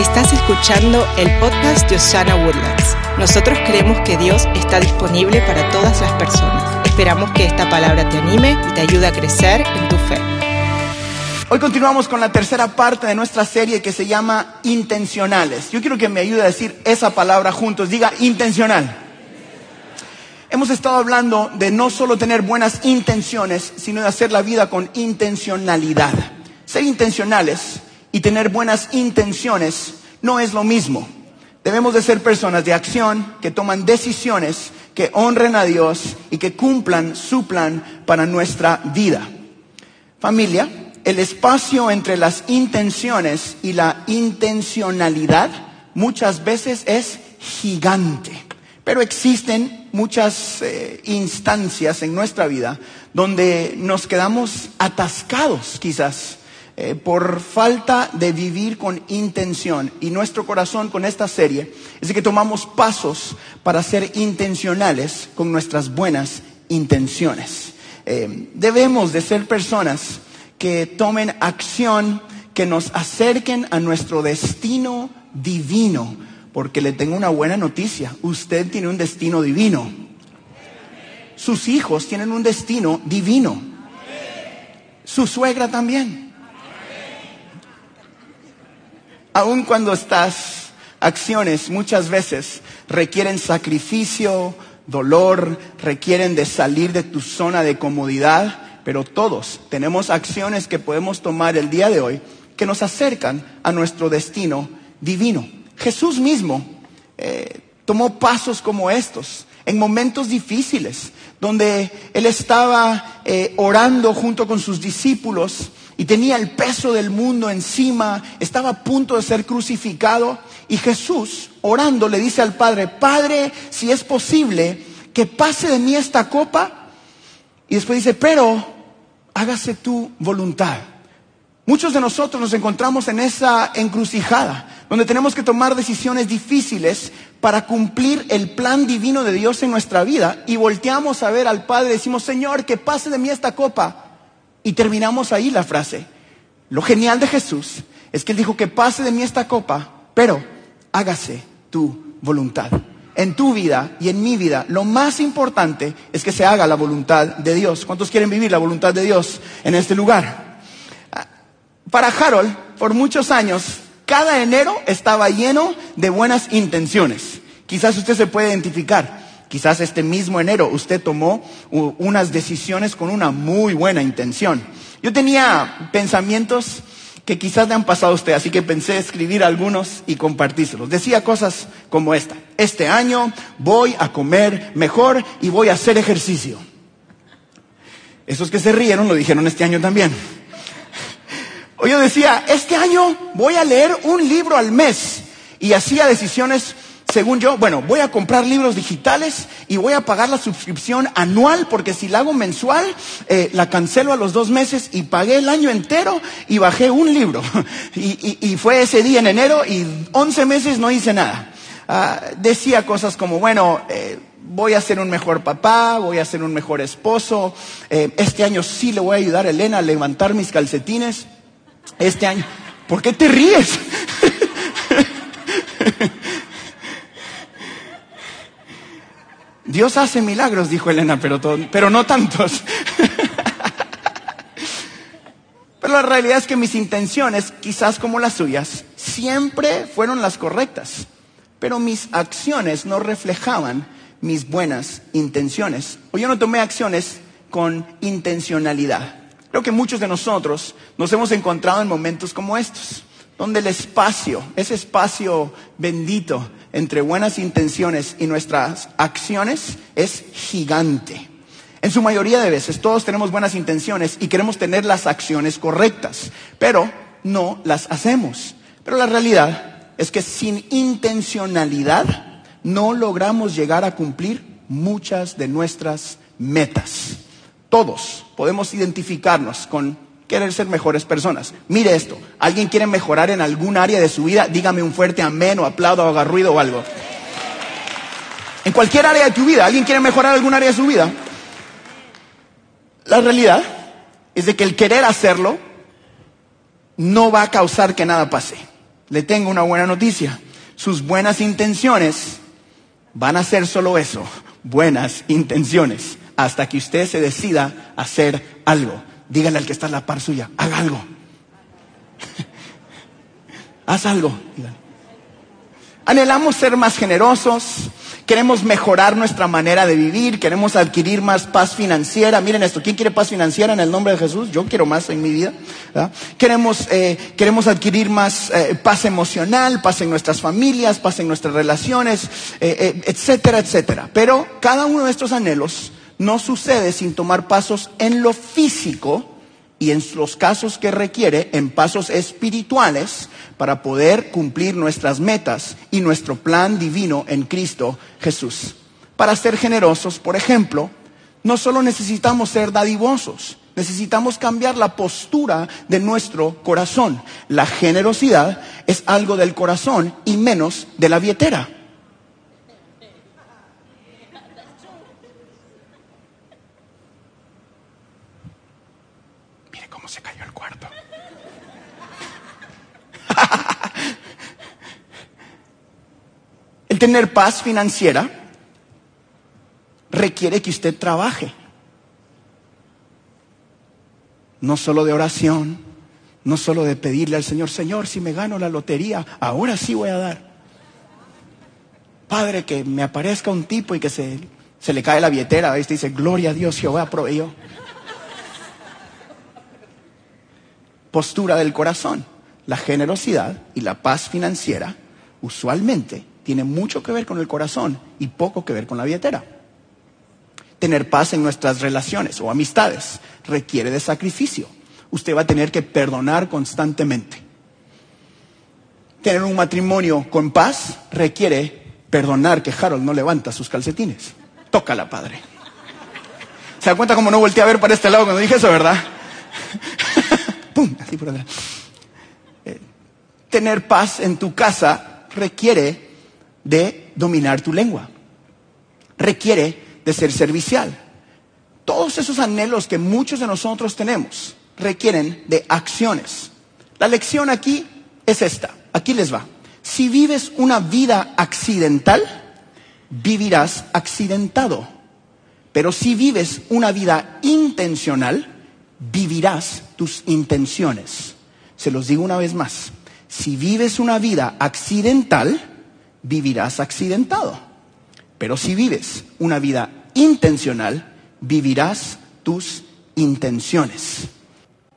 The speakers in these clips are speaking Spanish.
Estás escuchando el podcast de Osana Woodlands. Nosotros creemos que Dios está disponible para todas las personas. Esperamos que esta palabra te anime y te ayude a crecer en tu fe. Hoy continuamos con la tercera parte de nuestra serie que se llama intencionales. Yo quiero que me ayude a decir esa palabra juntos. Diga intencional. Hemos estado hablando de no solo tener buenas intenciones, sino de hacer la vida con intencionalidad. Ser intencionales y tener buenas intenciones no es lo mismo. Debemos de ser personas de acción que toman decisiones que honren a Dios y que cumplan su plan para nuestra vida. Familia, el espacio entre las intenciones y la intencionalidad muchas veces es gigante. Pero existen muchas eh, instancias en nuestra vida donde nos quedamos atascados quizás eh, por falta de vivir con intención. Y nuestro corazón con esta serie es que tomamos pasos para ser intencionales con nuestras buenas intenciones. Eh, debemos de ser personas que tomen acción, que nos acerquen a nuestro destino divino. Porque le tengo una buena noticia, usted tiene un destino divino. Sus hijos tienen un destino divino. Su suegra también. Aun cuando estas acciones muchas veces requieren sacrificio, dolor, requieren de salir de tu zona de comodidad, pero todos tenemos acciones que podemos tomar el día de hoy que nos acercan a nuestro destino divino. Jesús mismo eh, tomó pasos como estos en momentos difíciles, donde él estaba eh, orando junto con sus discípulos y tenía el peso del mundo encima, estaba a punto de ser crucificado y Jesús, orando, le dice al Padre, Padre, si es posible, que pase de mí esta copa. Y después dice, pero hágase tu voluntad. Muchos de nosotros nos encontramos en esa encrucijada, donde tenemos que tomar decisiones difíciles para cumplir el plan divino de Dios en nuestra vida y volteamos a ver al Padre y decimos, Señor, que pase de mí esta copa. Y terminamos ahí la frase. Lo genial de Jesús es que Él dijo que pase de mí esta copa, pero hágase tu voluntad. En tu vida y en mi vida, lo más importante es que se haga la voluntad de Dios. ¿Cuántos quieren vivir la voluntad de Dios en este lugar? Para Harold, por muchos años, cada enero estaba lleno de buenas intenciones. Quizás usted se puede identificar. Quizás este mismo enero usted tomó unas decisiones con una muy buena intención. Yo tenía pensamientos que quizás le han pasado a usted, así que pensé escribir algunos y compartírselos. Decía cosas como esta. Este año voy a comer mejor y voy a hacer ejercicio. Esos que se rieron lo dijeron este año también. O yo decía, este año voy a leer un libro al mes y hacía decisiones según yo, bueno, voy a comprar libros digitales y voy a pagar la suscripción anual porque si la hago mensual, eh, la cancelo a los dos meses y pagué el año entero y bajé un libro. y, fue ese día en enero y 11 meses no hice nada. Ah, decía cosas como, bueno, eh, voy a ser un mejor papá, voy a ser un mejor esposo, eh, este año sí le voy a ayudar a Elena a levantar mis calcetines, este año, ¿por qué te ríes? Dios hace milagros, dijo Elena, pero, no tantos. pero la realidad es que mis intenciones, quizás como las suyas, siempre fueron las correctas. Pero mis acciones no reflejaban mis buenas intenciones. O yo no tomé acciones con intencionalidad. Creo que muchos de nosotros nos hemos encontrado en momentos como estos, donde el espacio, ese espacio bendito, entre buenas intenciones y nuestras acciones es gigante. En su mayoría de veces todos tenemos buenas intenciones y queremos tener las acciones correctas, pero no las hacemos. Pero la realidad es que sin intencionalidad no logramos llegar a cumplir muchas de nuestras metas. Todos podemos identificarnos con querer ser mejores personas. Mire esto, ¿alguien quiere mejorar en algún área de su vida? Dígame un fuerte amén o aplaudo o haga ruido o algo. En cualquier área de tu vida, ¿alguien quiere mejorar algún área de su vida? La realidad es de que el querer hacerlo no va a causar que nada pase. le tengo una buena noticia. Sus buenas intenciones van a ser solo eso, buenas intenciones, hasta que usted se decida hacer algo. Dígale al que está en la par suya, haga algo. Haz algo. Anhelamos ser más generosos, queremos mejorar nuestra manera de vivir, queremos adquirir más paz financiera. Miren esto, ¿quién quiere paz financiera en el nombre de Jesús? Yo quiero más en mi vida. Queremos, eh, queremos adquirir más eh, paz emocional, paz en nuestras familias, paz en nuestras relaciones, eh, etcétera, etcétera. Pero cada uno de estos anhelos no sucede sin tomar pasos en lo físico y en los casos que requiere en pasos espirituales para poder cumplir nuestras metas y nuestro plan divino en Cristo Jesús. Para ser generosos, por ejemplo, no solo necesitamos ser dadivosos, necesitamos cambiar la postura de nuestro corazón. La generosidad es algo del corazón y menos de la billetera. Tener paz financiera requiere que usted trabaje. No solo de oración, no solo de pedirle al Señor, Señor, si me gano la lotería, ahora sí voy a dar. Padre, que me aparezca un tipo y que se, se le cae la billetera, y dice, gloria a Dios, Jehová proveyó. Postura del corazón. La generosidad y la paz financiera usualmente tiene mucho que ver con el corazón y poco que ver con la billetera. Tener paz en nuestras relaciones o amistades requiere de sacrificio. Usted va a tener que perdonar constantemente. Tener un matrimonio con paz requiere perdonar que Harold no levanta sus calcetines. Tócala, padre. ¿Se da cuenta cómo no volteé a ver para este lado cuando dije eso, verdad? ¡Pum! Así por atrás. Eh, tener paz en tu casa requiere de dominar tu lengua. Requiere de ser servicial. Todos esos anhelos que muchos de nosotros tenemos requieren de acciones. La lección aquí es esta. Aquí les va. Si vives una vida accidental, vivirás accidentado. Pero si vives una vida intencional, vivirás tus intenciones. Se los digo una vez más. Si vives una vida accidental, vivirás accidentado. Pero si vives una vida intencional, vivirás tus intenciones.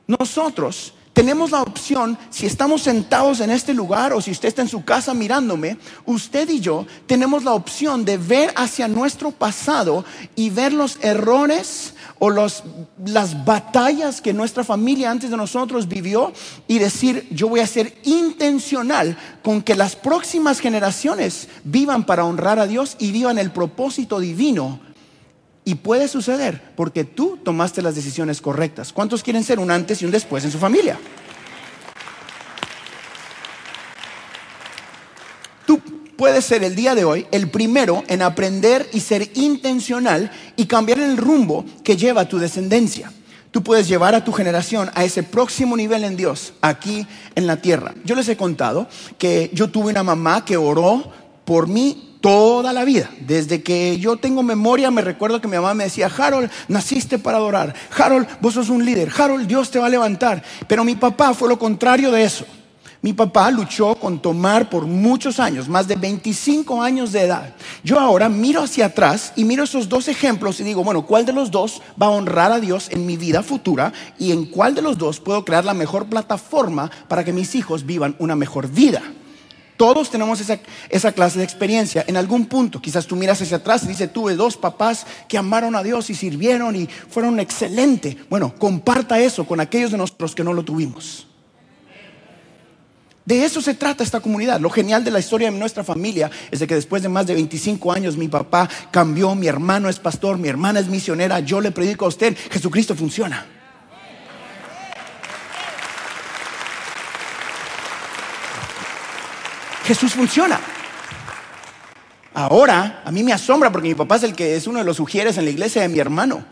Nosotros tenemos la opción, si estamos sentados en este lugar o si usted está en su casa mirándome, usted y yo tenemos la opción de ver hacia nuestro pasado y ver los errores o las batallas que nuestra familia antes de nosotros vivió y decir, yo voy a ser intencional con que las próximas generaciones vivan para honrar a Dios y vivan el propósito divino y puede suceder porque tú tomaste las decisiones correctas. ¿Cuántos quieren ser un antes y un después en su familia? Tú puedes ser el día de hoy el primero en aprender y ser intencional y cambiar el rumbo que lleva tu descendencia. Tú puedes llevar a tu generación a ese próximo nivel en Dios, aquí en la tierra. Yo les he contado que yo tuve una mamá que oró por mí toda la vida. Desde que yo tengo memoria, me recuerdo que mi mamá me decía, Harold, naciste para adorar. Harold, vos sos un líder. Harold, Dios te va a levantar. Pero mi papá fue lo contrario de eso. Mi papá luchó con tomar por muchos años, más de 25 años de edad. Yo ahora miro hacia atrás y miro esos dos ejemplos y digo, bueno, ¿cuál de los dos va a honrar a Dios en mi vida futura? Y en cuál de los dos puedo crear la mejor plataforma para que mis hijos vivan una mejor vida. Todos tenemos esa, clase de experiencia en algún punto. Quizás tú miras hacia atrás y dices, tuve dos papás que amaron a Dios y sirvieron y fueron excelentes. Bueno, comparta eso con aquellos de nosotros que no lo tuvimos. De eso se trata esta comunidad. Lo genial de la historia de nuestra familia es de que después de más de 25 años mi papá cambió, mi hermano es pastor, mi hermana es misionera, yo le predico a usted, Jesucristo funciona. Jesús funciona. Ahora, a mí me asombra porque mi papá es el que es uno de los sugieres en la iglesia de mi hermano.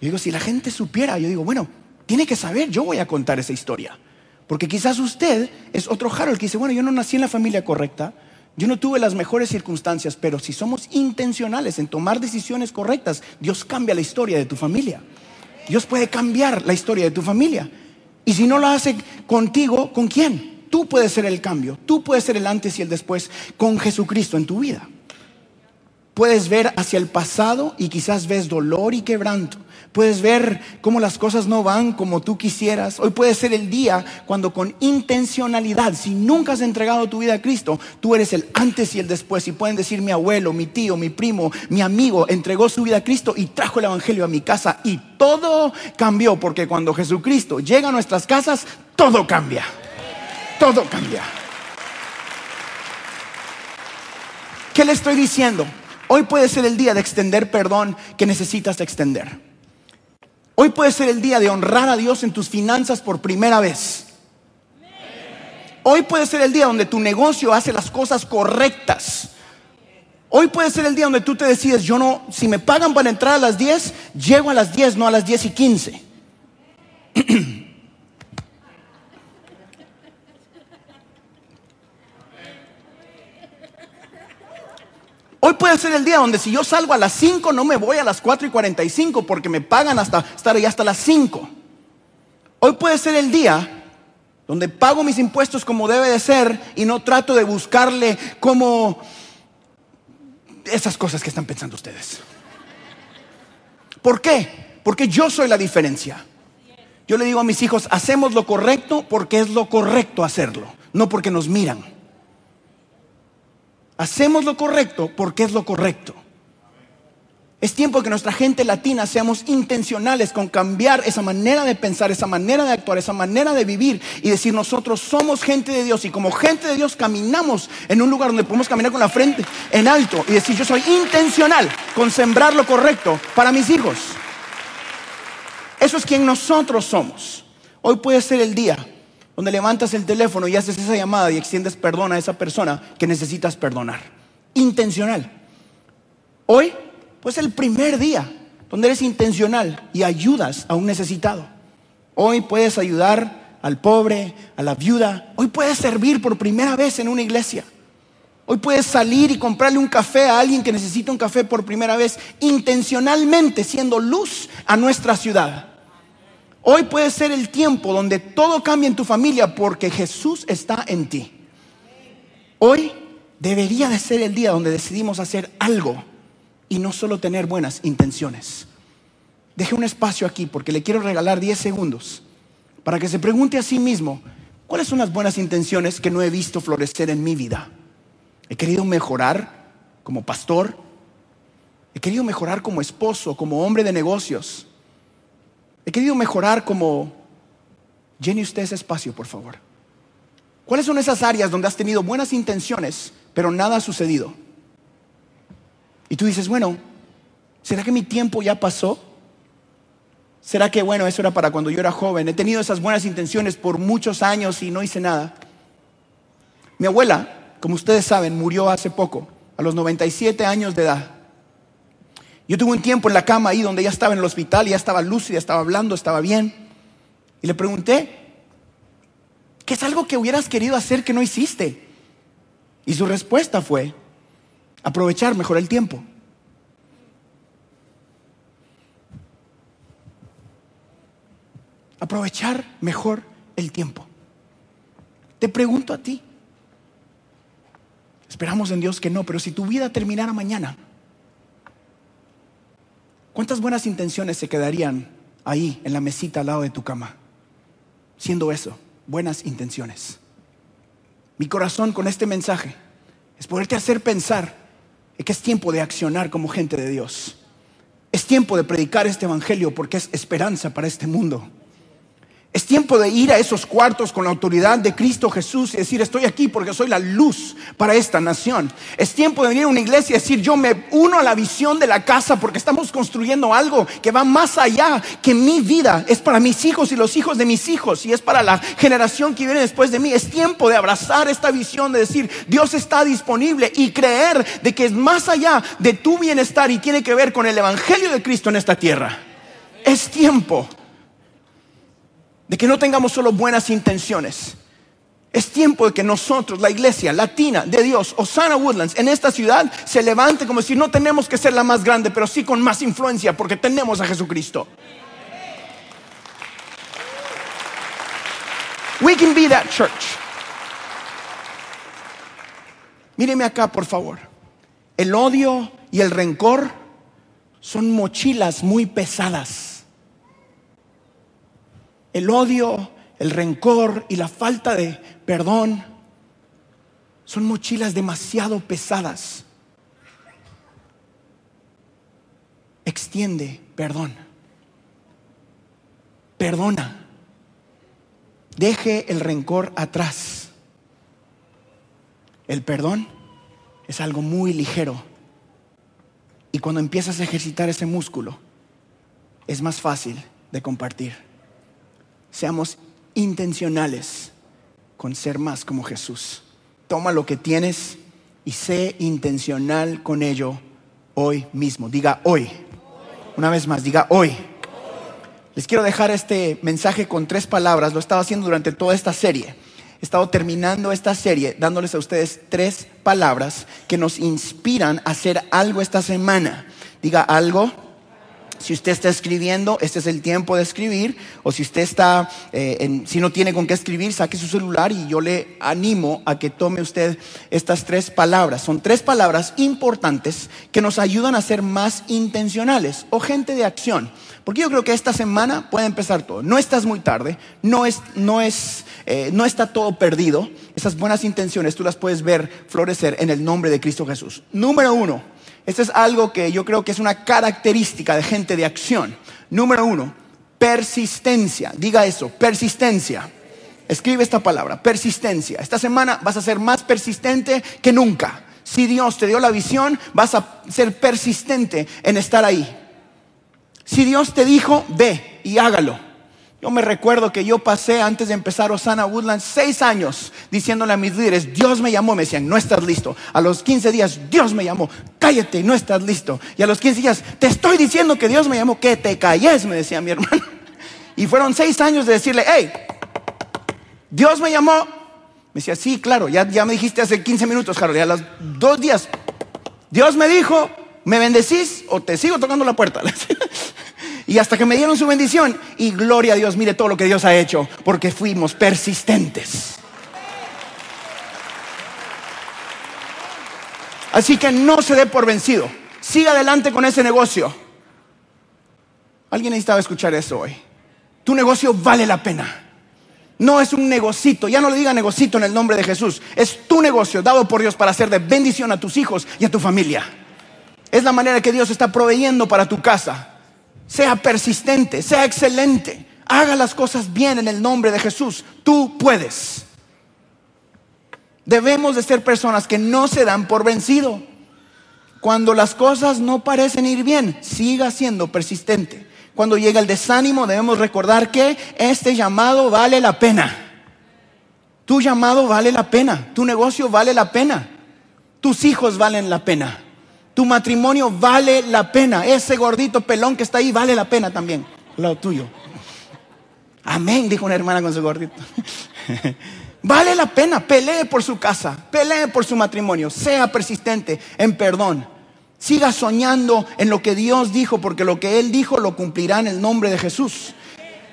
Yo digo, si la gente supiera, yo digo, bueno, tiene que saber, yo voy a contar esa historia. Porque quizás usted es otro Harold que dice, bueno, yo no nací en la familia correcta, yo no tuve las mejores circunstancias, pero si somos intencionales en tomar decisiones correctas, Dios cambia la historia de tu familia. Dios puede cambiar la historia de tu familia. Y si no lo hace contigo, ¿con quién? Tú puedes ser el cambio, tú puedes ser el antes y el después con Jesucristo en tu vida. Puedes ver hacia el pasado y quizás ves dolor y quebranto. Puedes ver cómo las cosas no van como tú quisieras. Hoy puede ser el día cuando con intencionalidad, si nunca has entregado tu vida a Cristo, tú eres el antes y el después. Y pueden decir mi abuelo, mi tío, mi primo, mi amigo entregó su vida a Cristo y trajo el Evangelio a mi casa. Y todo cambió porque cuando Jesucristo llega a nuestras casas, todo cambia. Todo cambia. ¿Qué le estoy diciendo? Hoy puede ser el día de extender perdón que necesitas extender. Hoy puede ser el día de honrar a Dios en tus finanzas por primera vez. Hoy puede ser el día donde tu negocio hace las cosas correctas. Hoy puede ser el día donde tú te decides, yo no, si me pagan para entrar a las 10, llego a las 10, no a las 10 y 15. Hoy puede ser el día donde si yo salgo a las 5 no me voy a las 4 y 45 porque me pagan hasta estar ahí hasta las 5. Hoy puede ser el día donde pago mis impuestos como debe de ser y no trato de buscarle como esas cosas que están pensando ustedes. ¿Por qué? Porque yo soy la diferencia. Yo le digo a mis hijos, hacemos lo correcto porque es lo correcto hacerlo, no porque nos miran. Hacemos lo correcto porque es lo correcto. Es tiempo que nuestra gente latina seamos intencionales con cambiar esa manera de pensar, esa manera de actuar, esa manera de vivir y decir nosotros somos gente de Dios y como gente de Dios caminamos en un lugar donde podemos caminar con la frente en alto y decir yo soy intencional con sembrar lo correcto para mis hijos. Eso es quien nosotros somos. Hoy puede ser el día donde levantas el teléfono y haces esa llamada y extiendes perdón a esa persona que necesitas perdonar. Intencional. Hoy, pues el primer día donde eres intencional y ayudas a un necesitado. Hoy puedes ayudar al pobre, a la viuda. Hoy puedes servir por primera vez en una iglesia. Hoy puedes salir y comprarle un café a alguien que necesita un café por primera vez, intencionalmente siendo luz a nuestra ciudad. Hoy puede ser el tiempo donde todo cambia en tu familia porque Jesús está en ti. Hoy debería de ser el día donde decidimos hacer algo y no solo tener buenas intenciones. Deje un espacio aquí porque le quiero regalar 10 segundos para que se pregunte a sí mismo, ¿cuáles son las buenas intenciones que no he visto florecer en mi vida? He querido mejorar como pastor, he querido mejorar como esposo, como hombre de negocios. He querido mejorar como... Llene usted ese espacio, por favor. ¿Cuáles son esas áreas donde has tenido buenas intenciones, pero nada ha sucedido? Y tú dices, bueno, ¿será que mi tiempo ya pasó? ¿Será que, bueno, eso era para cuando yo era joven? He tenido esas buenas intenciones por muchos años y no hice nada. Mi abuela, como ustedes saben, murió hace poco, a los 97 años de edad. Yo tuve un tiempo en la cama ahí donde ya estaba en el hospital, ya estaba lúcida, estaba hablando, estaba bien. Y le pregunté, ¿qué es algo que hubieras querido hacer que no hiciste? Y su respuesta fue, aprovechar mejor el tiempo. Aprovechar mejor el tiempo. Te pregunto a ti. Esperamos en Dios que no, pero si tu vida terminara mañana, ¿Cuántas buenas intenciones se quedarían ahí en la mesita al lado de tu cama? Siendo eso, buenas intenciones. Mi corazón con este mensaje es poderte hacer pensar que es tiempo de accionar como gente de Dios. Es tiempo de predicar este evangelio porque es esperanza para este mundo. Es tiempo de ir a esos cuartos con la autoridad de Cristo Jesús y decir, estoy aquí porque soy la luz para esta nación. Es tiempo de venir a una iglesia y decir, yo me uno a la visión de la casa porque estamos construyendo algo que va más allá que mi vida. Es para mis hijos y los hijos de mis hijos y es para la generación que viene después de mí. Es tiempo de abrazar esta visión de decir, Dios está disponible y creer de que es más allá de tu bienestar y tiene que ver con el Evangelio de Cristo en esta tierra. Es tiempo de que no tengamos solo buenas intenciones. Es tiempo de que nosotros, la iglesia latina de Dios, Osana Woodlands, en esta ciudad, se levante como si no tenemos que ser la más grande, pero sí con más influencia, porque tenemos a Jesucristo. We can be that church. Míreme acá, por favor. El odio y el rencor son mochilas muy pesadas. El odio, el rencor y la falta de perdón son mochilas demasiado pesadas. Extiende perdón. Perdona. Deje el rencor atrás. El perdón es algo muy ligero. Y cuando empiezas a ejercitar ese músculo, es más fácil de compartir. Seamos intencionales con ser más como Jesús. Toma lo que tienes y sé intencional con ello hoy mismo. Diga hoy. Una vez más, diga hoy. Les quiero dejar este mensaje con tres palabras. Lo estaba haciendo durante toda esta serie. He estado terminando esta serie dándoles a ustedes tres palabras que nos inspiran a hacer algo esta semana. Diga algo. Si usted está escribiendo, este es el tiempo de escribir. O si usted está, eh, si no tiene con qué escribir, saque su celular y yo le animo a que tome usted estas tres palabras. Son tres palabras importantes que nos ayudan a ser más intencionales o gente de acción. Porque yo creo que esta semana puede empezar todo. No estás muy tarde, no, es, no, es, eh, no está todo perdido. Esas buenas intenciones tú las puedes ver florecer en el nombre de Cristo Jesús. Número uno, esto es algo que yo creo que es una característica de gente de acción. Número uno, persistencia. Diga eso, persistencia. Escribe esta palabra, persistencia. Esta semana vas a ser más persistente que nunca. Si Dios te dio la visión, vas a ser persistente en estar ahí. Si Dios te dijo, ve y hágalo. Yo me recuerdo que yo pasé antes de empezar Osana Woodlands seis años diciéndole a mis líderes, Dios me llamó, me decían, no estás listo. A los 15 días, Dios me llamó, cállate, no estás listo. Y a los 15 días, te estoy diciendo que Dios me llamó, que te calles, me decía mi hermano. Y fueron seis años de decirle, hey, Dios me llamó. Me decía, sí, claro, ya, ya me dijiste hace 15 minutos, Harold, y a los dos días, Dios me dijo, ¿me bendecís o te sigo tocando la puerta? y hasta que me dieron su bendición. Y gloria a Dios, mire todo lo que Dios ha hecho, porque fuimos persistentes. Así que no se dé por vencido. Siga adelante con ese negocio. Alguien necesitaba escuchar eso hoy. Tu negocio vale la pena. No es un negocito, ya no le diga negocito en el nombre de Jesús. Es tu negocio dado por Dios para hacer de bendición a tus hijos y a tu familia. Es la manera que Dios está proveyendo para tu casa. Sea persistente, sea excelente. Haga las cosas bien en el nombre de Jesús. Tú puedes. Debemos de ser personas que no se dan por vencido. Cuando las cosas no parecen ir bien, siga siendo persistente. Cuando llega el desánimo, debemos recordar que este llamado vale la pena. Tu llamado vale la pena. Tu negocio vale la pena. Tus hijos valen la pena. Tu matrimonio vale la pena. Ese gordito pelón que está ahí vale la pena también. Lo tuyo. Amén, dijo una hermana con su gordito. vale la pena. Pelee por su casa. Pelee por su matrimonio. Sea persistente en perdón. Siga soñando en lo que Dios dijo, porque lo que Él dijo lo cumplirá en el nombre de Jesús.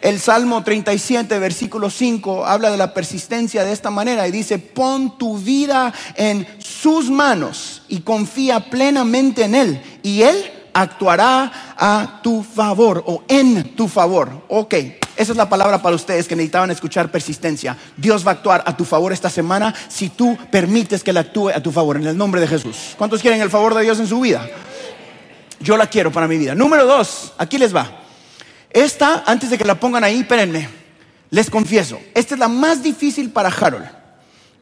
El Salmo 37, versículo 5, habla de la persistencia de esta manera y dice, pon tu vida en sus manos y confía plenamente en Él y Él actuará a tu favor o en tu favor. Ok, esa es la palabra para ustedes que necesitaban escuchar persistencia. Dios va a actuar a tu favor esta semana si tú permites que Él actúe a tu favor en el nombre de Jesús. ¿Cuántos quieren el favor de Dios en su vida? Yo la quiero para mi vida. Número dos, aquí les va. Esta, antes de que la pongan ahí, espérenme, les confieso, esta es la más difícil para Harold.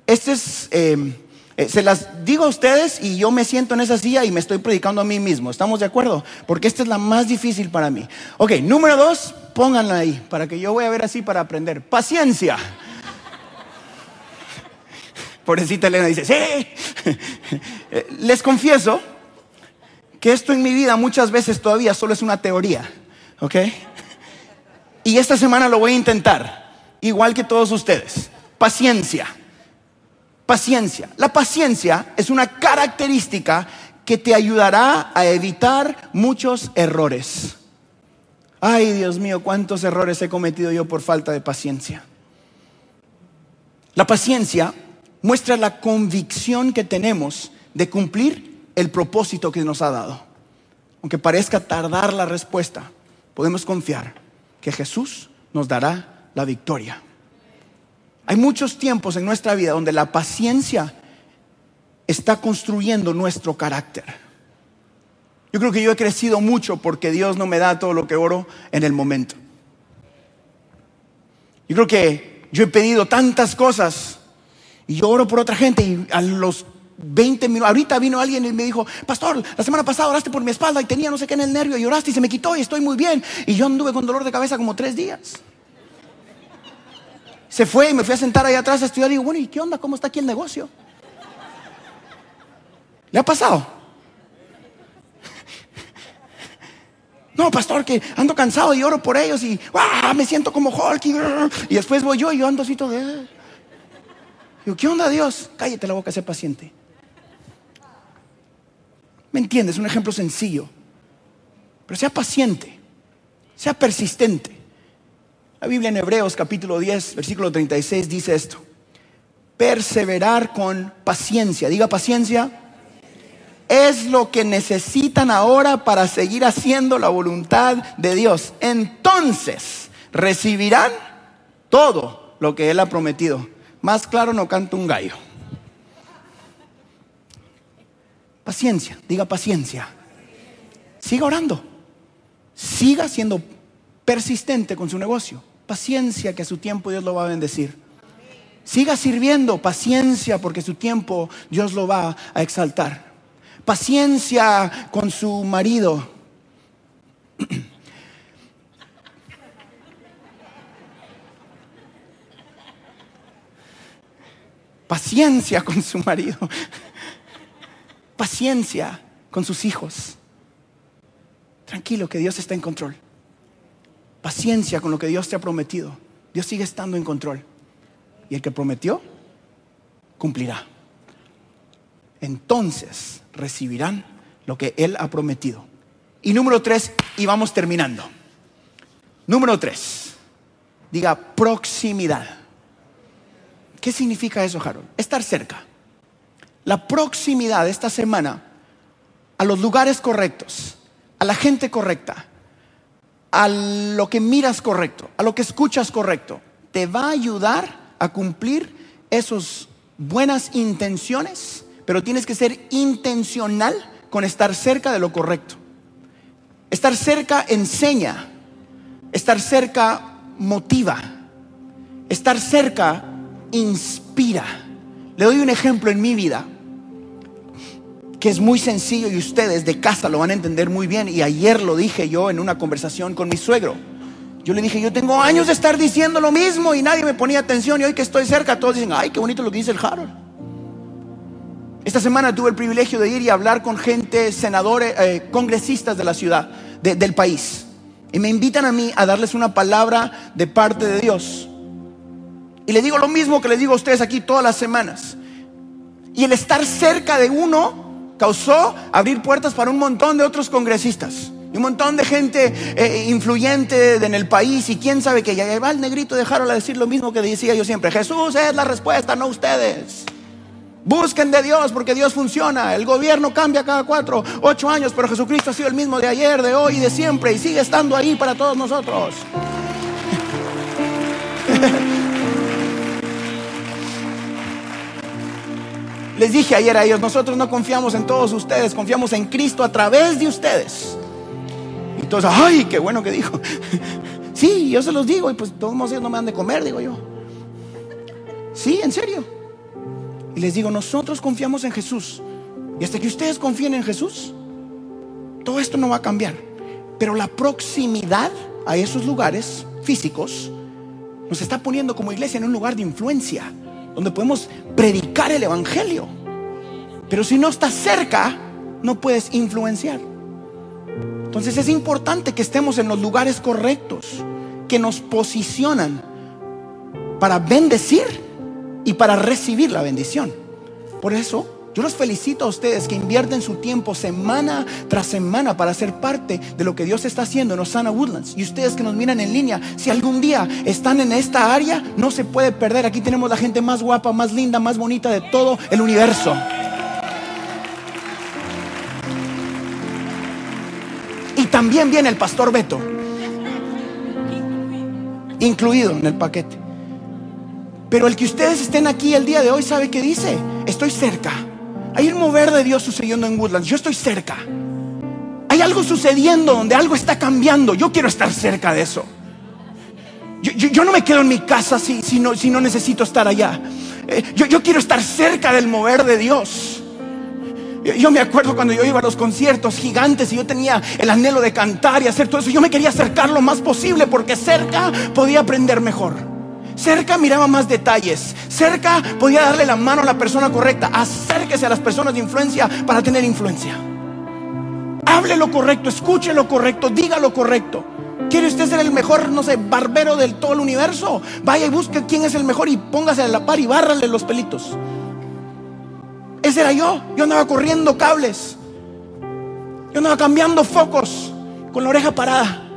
Esta es, eh, eh, se las digo a ustedes y yo me siento en esa silla y me estoy predicando a mí mismo. ¿Estamos de acuerdo? Porque esta es la más difícil para mí. Ok, número dos, pónganla ahí para que yo voy a ver así para aprender. Paciencia. Pobrecita Elena dice, sí. Eh, les confieso que esto en mi vida muchas veces todavía solo es una teoría. ¿Ok? Y esta semana lo voy a intentar. igual que todos ustedes. Paciencia. Paciencia. La paciencia es una característica que te ayudará a evitar muchos errores. Ay, Dios mío, cuántos errores he cometido yo por falta de paciencia. La paciencia muestra la convicción que tenemos de cumplir el propósito que nos ha dado. Aunque parezca tardar la respuesta, podemos confiar que Jesús nos dará la victoria. Hay muchos tiempos en nuestra vida donde la paciencia está construyendo nuestro carácter. Yo creo que yo he crecido mucho porque Dios no me da todo lo que oro en el momento. Yo creo que yo he pedido tantas cosas y yo oro por otra gente y a los 20 minutos, ahorita vino alguien y me dijo, pastor, la semana pasada oraste por mi espalda y tenía no sé qué en el nervio y oraste y se me quitó y estoy muy bien. Y yo anduve con dolor de cabeza como tres días. Se fue y me fui a sentar ahí atrás a estudiar y digo, bueno, ¿y qué onda? ¿Cómo está aquí el negocio? ¿Le ha pasado? No, pastor, que ando cansado y oro por ellos y me siento como Hulk y, después voy yo y yo ando así todo. Eh". Digo, ¿qué onda Dios? Cállate la boca, sé paciente. ¿Me entiendes? Un ejemplo sencillo. Pero sea paciente, sea persistente. La Biblia en Hebreos capítulo 10, versículo 36 dice esto. Perseverar con paciencia. Diga paciencia es lo que necesitan ahora para seguir haciendo la voluntad de Dios. Entonces recibirán todo lo que Él ha prometido. Más claro no canta un gallo. Paciencia, diga paciencia. Siga orando. Siga siendo persistente con su negocio. Paciencia que a su tiempo Dios lo va a bendecir. Siga sirviendo, paciencia porque su tiempo Dios lo va a exaltar paciencia con su marido. Paciencia con su marido. Paciencia con sus hijos. Tranquilo que Dios está en control. Paciencia con lo que Dios te ha prometido. Dios sigue estando en control. Y el que prometió, cumplirá. Entonces, recibirán lo que Él ha prometido. Y número tres, y vamos terminando. Número tres, diga proximidad. ¿Qué significa eso, Harold? Estar cerca. La proximidad esta semana a los lugares correctos, a la gente correcta, a lo que miras correcto, a lo que escuchas correcto, te va a ayudar a cumplir esas buenas intenciones pero tienes que ser intencional con estar cerca de lo correcto. Estar cerca enseña, estar cerca motiva, estar cerca inspira. Le doy un ejemplo en mi vida que es muy sencillo y ustedes de casa lo van a entender muy bien. Y ayer lo dije yo en una conversación con mi suegro. Yo le dije, yo tengo años de estar diciendo lo mismo y nadie me ponía atención y hoy que estoy cerca todos dicen, ay, qué bonito lo que dice el Harold. Esta semana tuve el privilegio de ir y hablar con gente, senadores, eh, congresistas de la ciudad, del país. Y me invitan a mí a darles una palabra de parte de Dios. Y le digo lo mismo que les digo a ustedes aquí todas las semanas. Y el estar cerca de uno causó abrir puertas para un montón de otros congresistas. Y un montón de gente eh, influyente en el país. Y quién sabe que ya va el negrito de Harold a decir lo mismo que decía yo siempre. Jesús es la respuesta, no ustedes. Busquen de Dios porque Dios funciona. El gobierno cambia cada cuatro, ocho años, pero Jesucristo ha sido el mismo de ayer, de hoy y de siempre y sigue estando ahí para todos nosotros. Les dije ayer a ellos, nosotros no confiamos en todos ustedes, confiamos en Cristo a través de ustedes. Y todos, ay, qué bueno que dijo. Sí, yo se los digo y pues todos ellos no me han de comer, digo yo. Sí, en serio. Y les digo, nosotros confiamos en Jesús. Y hasta que ustedes confíen en Jesús, todo esto no va a cambiar. Pero la proximidad a esos lugares físicos nos está poniendo como iglesia en un lugar de influencia, donde podemos predicar el Evangelio. Pero si no estás cerca, no puedes influenciar. Entonces es importante que estemos en los lugares correctos, que nos posicionan para bendecir y para recibir la bendición. Por eso yo los felicito a ustedes que invierten su tiempo semana tras semana para ser parte de lo que Dios está haciendo en Osana Woodlands. Y ustedes que nos miran en línea, si algún día están en esta área, no se puede perder. Aquí tenemos la gente más guapa, más linda, más bonita de todo el universo. Y también viene el pastor Beto, incluido en el paquete. Pero el que ustedes estén aquí el día de hoy sabe que dice, estoy cerca. Hay un mover de Dios sucediendo en Woodlands. Yo estoy cerca. Hay algo sucediendo donde algo está cambiando. Yo quiero estar cerca de eso. Yo, no me quedo en mi casa si, no, si no, necesito estar allá. Eh, yo, quiero estar cerca del mover de Dios. Yo, me acuerdo cuando yo iba a los conciertos gigantes y yo tenía el anhelo de cantar y hacer todo eso. Yo me quería acercar lo más posible porque cerca podía aprender mejor. Cerca miraba más detalles. Cerca podía darle la mano a la persona correcta. Acérquese a las personas de influencia para tener influencia. Hable lo correcto, escuche lo correcto, diga lo correcto. ¿Quiere usted ser el mejor, no sé, barbero del todo el universo? Vaya y busque quién es el mejor y póngase a la par y bárrale los pelitos. Ese era yo. Yo andaba corriendo cables. Yo andaba cambiando focos con la oreja parada.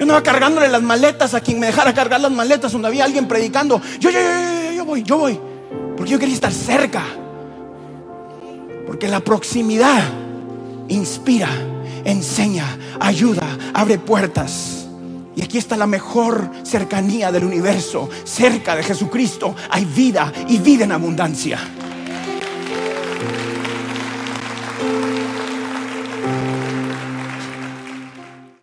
Yo andaba cargándole las maletas a quien me dejara cargar las maletas donde había alguien predicando. Yo, yo, yo, yo, voy, yo voy. Porque yo quería estar cerca. Porque la proximidad inspira, enseña, ayuda, abre puertas. Y aquí está la mejor cercanía del universo. Cerca de Jesucristo hay vida y vida en abundancia.